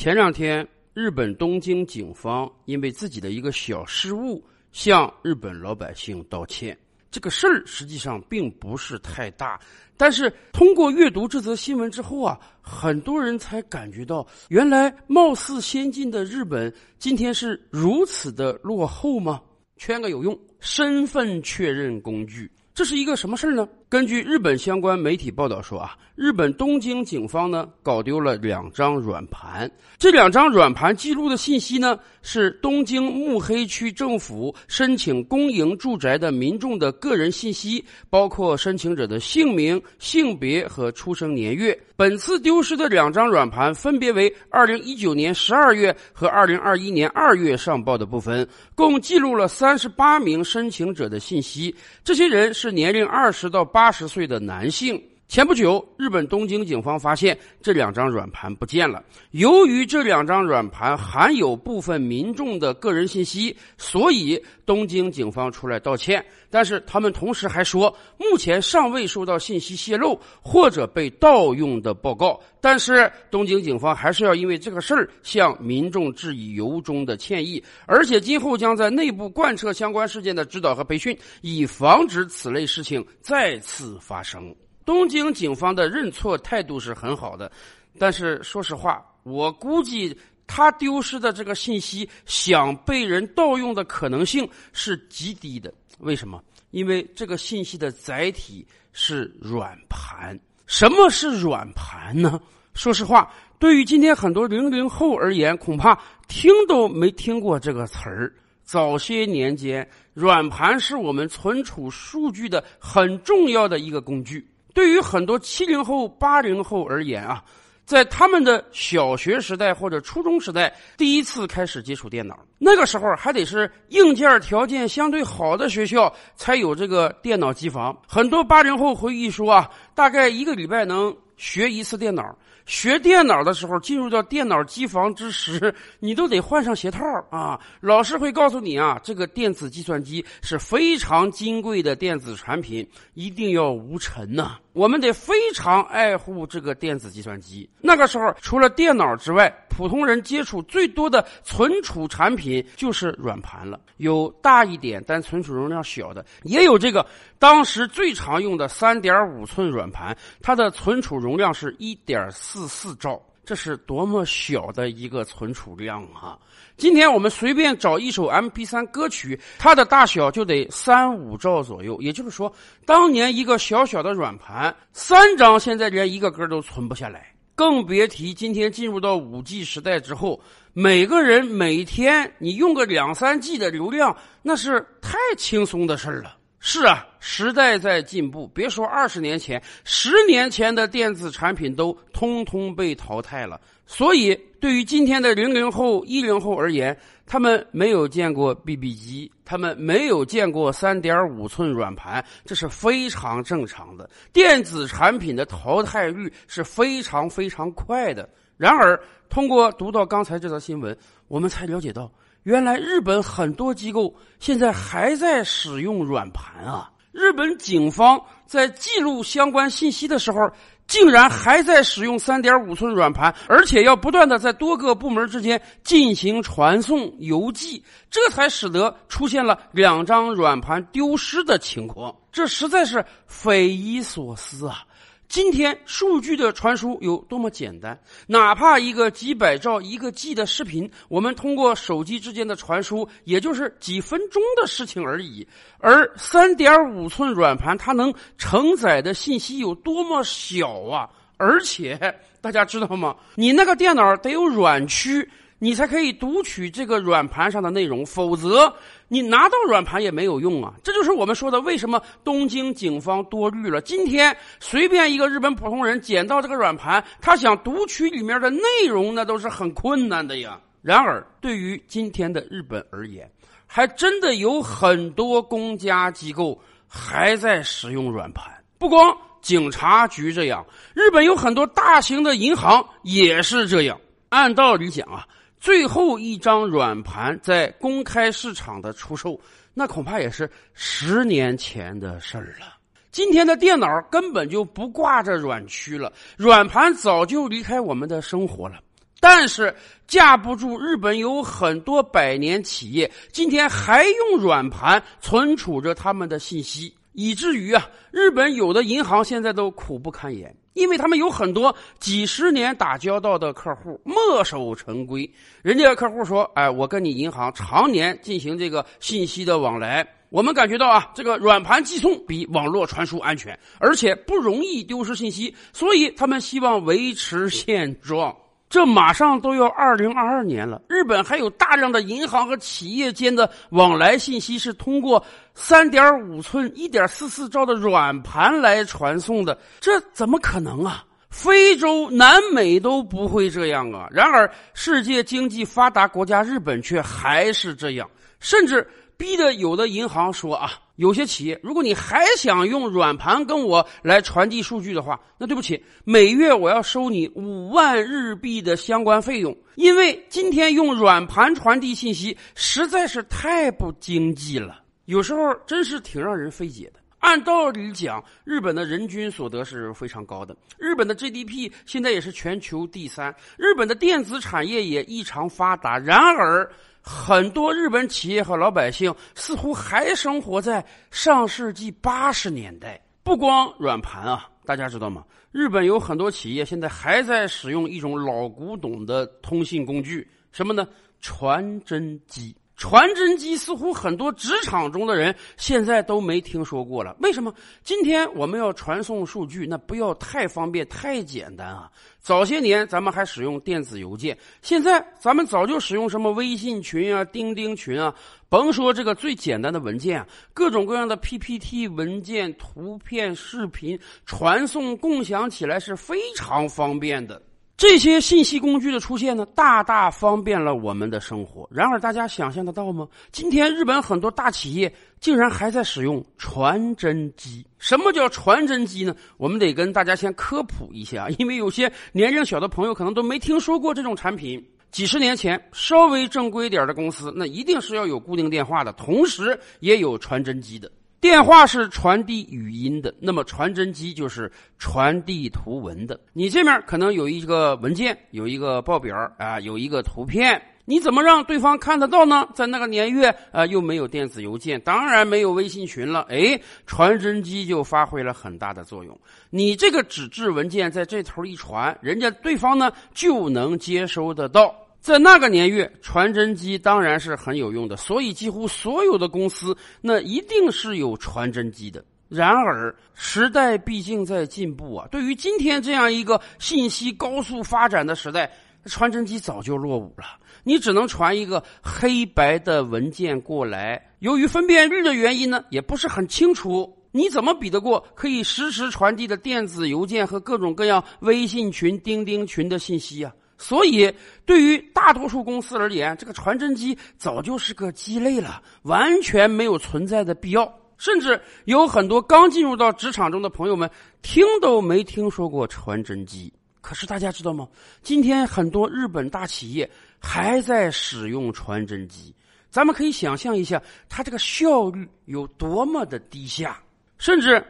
前两天，日本东京警方因为自己的一个小失误，向日本老百姓道歉。这个事儿实际上并不是太大，但是通过阅读这则新闻之后啊，很多人才感觉到，原来貌似先进的日本今天是如此的落后吗？圈个有用，身份确认工具，这是一个什么事儿呢？根据日本相关媒体报道说啊，日本东京警方呢搞丢了两张软盘，这两张软盘记录的信息呢是东京目黑区政府申请公营住宅的民众的个人信息，包括申请者的姓名、性别和出生年月。本次丢失的两张软盘分别为二零一九年十二月和二零二一年二月上报的部分，共记录了三十八名申请者的信息，这些人是年龄二十到八。八十岁的男性。前不久，日本东京警方发现这两张软盘不见了。由于这两张软盘含有部分民众的个人信息，所以东京警方出来道歉。但是他们同时还说，目前尚未收到信息泄露或者被盗用的报告。但是东京警方还是要因为这个事儿向民众致以由衷的歉意，而且今后将在内部贯彻相关事件的指导和培训，以防止此类事情再次发生。东京警方的认错态度是很好的，但是说实话，我估计他丢失的这个信息想被人盗用的可能性是极低的。为什么？因为这个信息的载体是软盘。什么是软盘呢？说实话，对于今天很多零零后而言，恐怕听都没听过这个词儿。早些年间，软盘是我们存储数据的很重要的一个工具。对于很多七零后、八零后而言啊，在他们的小学时代或者初中时代，第一次开始接触电脑，那个时候还得是硬件条件相对好的学校才有这个电脑机房。很多八零后回忆说啊，大概一个礼拜能学一次电脑。学电脑的时候，进入到电脑机房之时，你都得换上鞋套啊！老师会告诉你啊，这个电子计算机是非常金贵的电子产品，一定要无尘呐。我们得非常爱护这个电子计算机。那个时候，除了电脑之外，普通人接触最多的存储产品就是软盘了。有大一点但存储容量小的，也有这个当时最常用的三点五寸软盘，它的存储容量是一点四四兆。这是多么小的一个存储量啊！今天我们随便找一首 MP3 歌曲，它的大小就得三五兆左右。也就是说，当年一个小小的软盘，三张现在连一个歌都存不下来，更别提今天进入到五 G 时代之后，每个人每天你用个两三 G 的流量，那是太轻松的事儿了。是啊，时代在进步。别说二十年前，十年前的电子产品都通通被淘汰了。所以，对于今天的零零后、一零后而言，他们没有见过 BB 机，他们没有见过三点五寸软盘，这是非常正常的。电子产品的淘汰率是非常非常快的。然而，通过读到刚才这则新闻，我们才了解到。原来日本很多机构现在还在使用软盘啊！日本警方在记录相关信息的时候，竟然还在使用三点五寸软盘，而且要不断的在多个部门之间进行传送邮寄，这才使得出现了两张软盘丢失的情况。这实在是匪夷所思啊！今天数据的传输有多么简单？哪怕一个几百兆、一个 G 的视频，我们通过手机之间的传输，也就是几分钟的事情而已。而三点五寸软盘，它能承载的信息有多么小啊！而且大家知道吗？你那个电脑得有软驱。你才可以读取这个软盘上的内容，否则你拿到软盘也没有用啊！这就是我们说的，为什么东京警方多虑了。今天随便一个日本普通人捡到这个软盘，他想读取里面的内容，那都是很困难的呀。然而，对于今天的日本而言，还真的有很多公家机构还在使用软盘。不光警察局这样，日本有很多大型的银行也是这样。按道理讲啊。最后一张软盘在公开市场的出售，那恐怕也是十年前的事儿了。今天的电脑根本就不挂着软驱了，软盘早就离开我们的生活了。但是架不住日本有很多百年企业今天还用软盘存储着他们的信息，以至于啊，日本有的银行现在都苦不堪言，因为他们有很多几十年打交道的客户墨守成规。人家客户说：“哎，我跟你银行常年进行这个信息的往来，我们感觉到啊，这个软盘寄送比网络传输安全，而且不容易丢失信息，所以他们希望维持现状。”这马上都要二零二二年了，日本还有大量的银行和企业间的往来信息是通过三点五寸、一点四四兆的软盘来传送的，这怎么可能啊？非洲、南美都不会这样啊！然而，世界经济发达国家日本却还是这样，甚至。逼得有的银行说啊，有些企业，如果你还想用软盘跟我来传递数据的话，那对不起，每月我要收你五万日币的相关费用，因为今天用软盘传递信息实在是太不经济了，有时候真是挺让人费解的。按道理讲，日本的人均所得是非常高的，日本的 GDP 现在也是全球第三，日本的电子产业也异常发达，然而。很多日本企业和老百姓似乎还生活在上世纪八十年代。不光软盘啊，大家知道吗？日本有很多企业现在还在使用一种老古董的通信工具，什么呢？传真机。传真机似乎很多职场中的人现在都没听说过了。为什么？今天我们要传送数据，那不要太方便、太简单啊！早些年咱们还使用电子邮件，现在咱们早就使用什么微信群啊、钉钉群啊。甭说这个最简单的文件啊，各种各样的 PPT 文件、图片、视频传送、共享起来是非常方便的。这些信息工具的出现呢，大大方便了我们的生活。然而，大家想象得到吗？今天日本很多大企业竟然还在使用传真机。什么叫传真机呢？我们得跟大家先科普一下，因为有些年龄小的朋友可能都没听说过这种产品。几十年前，稍微正规点的公司，那一定是要有固定电话的，同时也有传真机的。电话是传递语音的，那么传真机就是传递图文的。你这面可能有一个文件，有一个报表啊，有一个图片，你怎么让对方看得到呢？在那个年月啊，又没有电子邮件，当然没有微信群了。哎，传真机就发挥了很大的作用。你这个纸质文件在这头一传，人家对方呢就能接收得到。在那个年月，传真机当然是很有用的，所以几乎所有的公司那一定是有传真机的。然而，时代毕竟在进步啊，对于今天这样一个信息高速发展的时代，传真机早就落伍了。你只能传一个黑白的文件过来，由于分辨率的原因呢，也不是很清楚。你怎么比得过可以实时传递的电子邮件和各种各样微信群、钉钉群的信息啊？所以，对于大多数公司而言，这个传真机早就是个鸡肋了，完全没有存在的必要。甚至有很多刚进入到职场中的朋友们，听都没听说过传真机。可是大家知道吗？今天很多日本大企业还在使用传真机，咱们可以想象一下，它这个效率有多么的低下，甚至。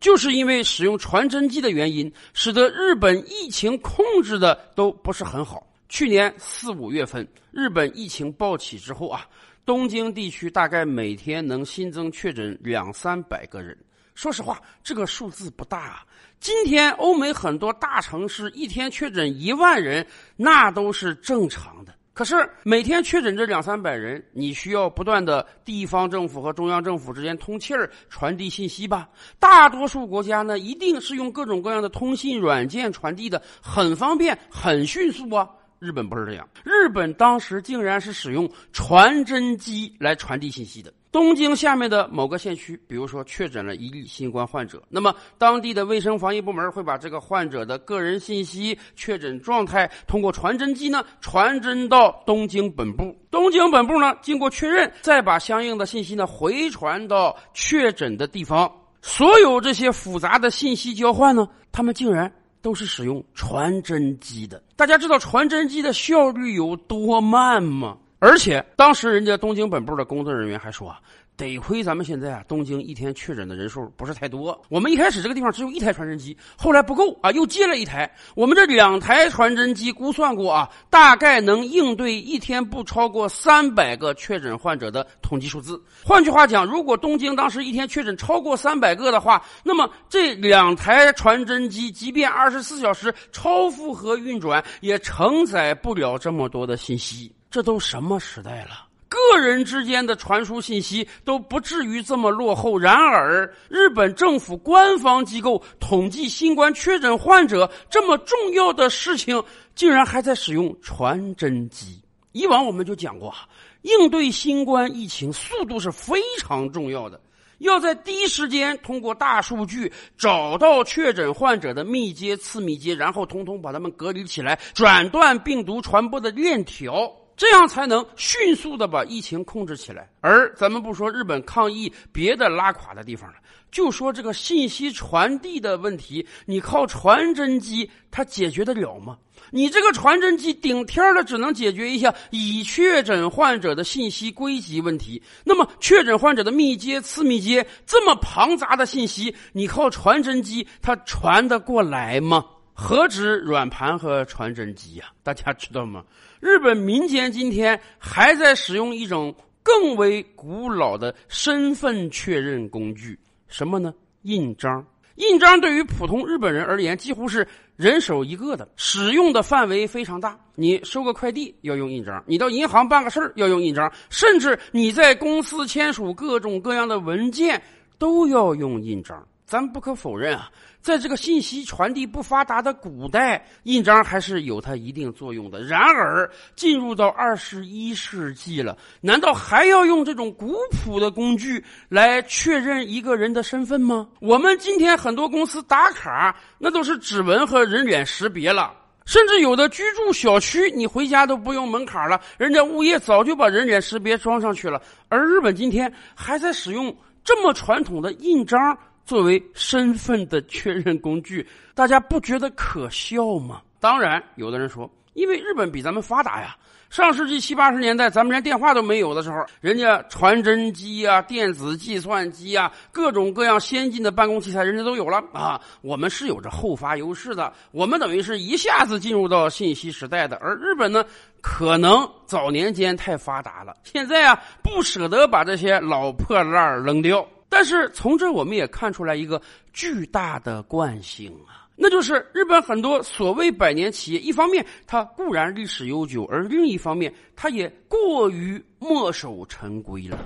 就是因为使用传真机的原因，使得日本疫情控制的都不是很好。去年四五月份，日本疫情暴起之后啊，东京地区大概每天能新增确诊两三百个人。说实话，这个数字不大。啊。今天欧美很多大城市一天确诊一万人，那都是正常的。可是每天确诊这两三百人，你需要不断的地方政府和中央政府之间通气儿、传递信息吧？大多数国家呢，一定是用各种各样的通信软件传递的，很方便、很迅速啊。日本不是这样，日本当时竟然是使用传真机来传递信息的。东京下面的某个县区，比如说确诊了一例新冠患者，那么当地的卫生防疫部门会把这个患者的个人信息、确诊状态通过传真机呢传真到东京本部。东京本部呢经过确认，再把相应的信息呢回传到确诊的地方。所有这些复杂的信息交换呢，他们竟然都是使用传真机的。大家知道传真机的效率有多慢吗？而且当时人家东京本部的工作人员还说啊，得亏咱们现在啊，东京一天确诊的人数不是太多。我们一开始这个地方只有一台传真机，后来不够啊，又接了一台。我们这两台传真机估算过啊，大概能应对一天不超过三百个确诊患者的统计数字。换句话讲，如果东京当时一天确诊超过三百个的话，那么这两台传真机即便二十四小时超负荷运转，也承载不了这么多的信息。这都什么时代了？个人之间的传输信息都不至于这么落后。然而，日本政府官方机构统计新冠确诊患者这么重要的事情，竟然还在使用传真机。以往我们就讲过，应对新冠疫情速度是非常重要的，要在第一时间通过大数据找到确诊患者的密接、次密接，然后统统把他们隔离起来，斩断病毒传播的链条。这样才能迅速的把疫情控制起来。而咱们不说日本抗疫别的拉垮的地方了，就说这个信息传递的问题，你靠传真机它解决得了吗？你这个传真机顶天了，只能解决一下已确诊患者的信息归集问题。那么确诊患者的密接、次密接这么庞杂的信息，你靠传真机它传得过来吗？何止软盘和传真机呀？大家知道吗？日本民间今天还在使用一种更为古老的身份确认工具，什么呢？印章。印章对于普通日本人而言，几乎是人手一个的，使用的范围非常大。你收个快递要用印章，你到银行办个事儿要用印章，甚至你在公司签署各种各样的文件都要用印章。咱不可否认啊，在这个信息传递不发达的古代，印章还是有它一定作用的。然而，进入到二十一世纪了，难道还要用这种古朴的工具来确认一个人的身份吗？我们今天很多公司打卡，那都是指纹和人脸识别了，甚至有的居住小区，你回家都不用门槛了，人家物业早就把人脸识别装上去了。而日本今天还在使用这么传统的印章。作为身份的确认工具，大家不觉得可笑吗？当然，有的人说，因为日本比咱们发达呀。上世纪七八十年代，咱们连电话都没有的时候，人家传真机啊、电子计算机啊，各种各样先进的办公器材，人家都有了啊。我们是有着后发优势的，我们等于是一下子进入到信息时代的。而日本呢，可能早年间太发达了，现在啊，不舍得把这些老破烂扔掉。但是从这我们也看出来一个巨大的惯性啊，那就是日本很多所谓百年企业，一方面它固然历史悠久，而另一方面它也过于墨守成规了。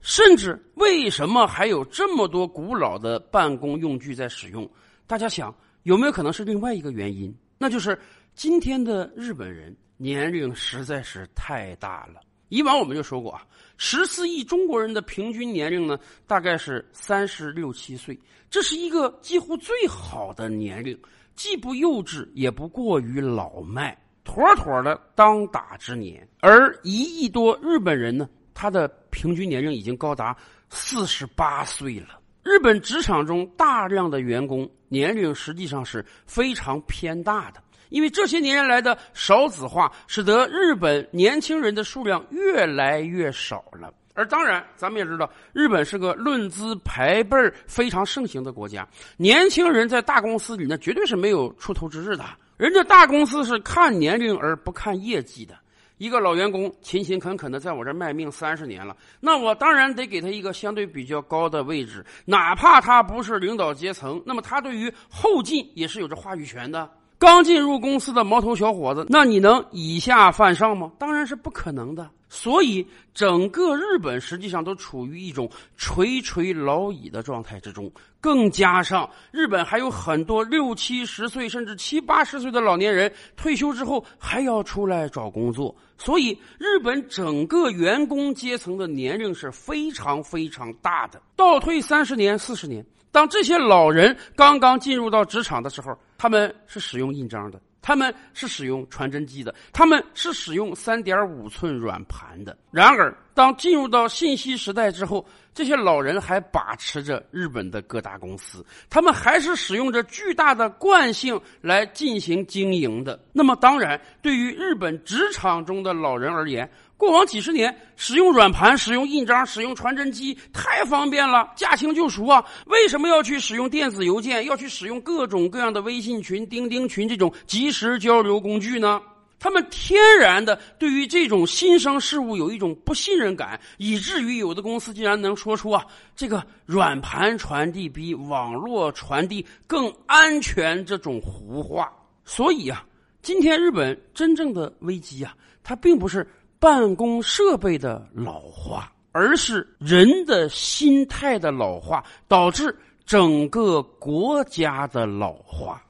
甚至为什么还有这么多古老的办公用具在使用？大家想有没有可能是另外一个原因？那就是今天的日本人年龄实在是太大了。以往我们就说过啊，十四亿中国人的平均年龄呢，大概是三十六七岁，这是一个几乎最好的年龄，既不幼稚，也不过于老迈，妥妥的当打之年。而一亿多日本人呢，他的平均年龄已经高达四十八岁了。日本职场中大量的员工年龄实际上是非常偏大的。因为这些年来的少子化，使得日本年轻人的数量越来越少了。而当然，咱们也知道，日本是个论资排辈非常盛行的国家，年轻人在大公司里那绝对是没有出头之日的。人家大公司是看年龄而不看业绩的。一个老员工勤勤恳恳的在我这卖命三十年了，那我当然得给他一个相对比较高的位置，哪怕他不是领导阶层，那么他对于后进也是有着话语权的。刚进入公司的毛头小伙子，那你能以下犯上吗？当然是不可能的。所以，整个日本实际上都处于一种垂垂老矣的状态之中。更加上，日本还有很多六七十岁甚至七八十岁的老年人退休之后还要出来找工作，所以日本整个员工阶层的年龄是非常非常大的。倒退三十年、四十年。当这些老人刚刚进入到职场的时候，他们是使用印章的，他们是使用传真机的，他们是使用三点五寸软盘的。然而，当进入到信息时代之后，这些老人还把持着日本的各大公司，他们还是使用着巨大的惯性来进行经营的。那么，当然，对于日本职场中的老人而言，过往几十年使用软盘、使用印章、使用传真机太方便了，驾轻就熟啊！为什么要去使用电子邮件？要去使用各种各样的微信群、钉钉群这种即时交流工具呢？他们天然的对于这种新生事物有一种不信任感，以至于有的公司竟然能说出啊，这个软盘传递比网络传递更安全这种胡话。所以啊，今天日本真正的危机啊，它并不是。办公设备的老化，而是人的心态的老化，导致整个国家的老化。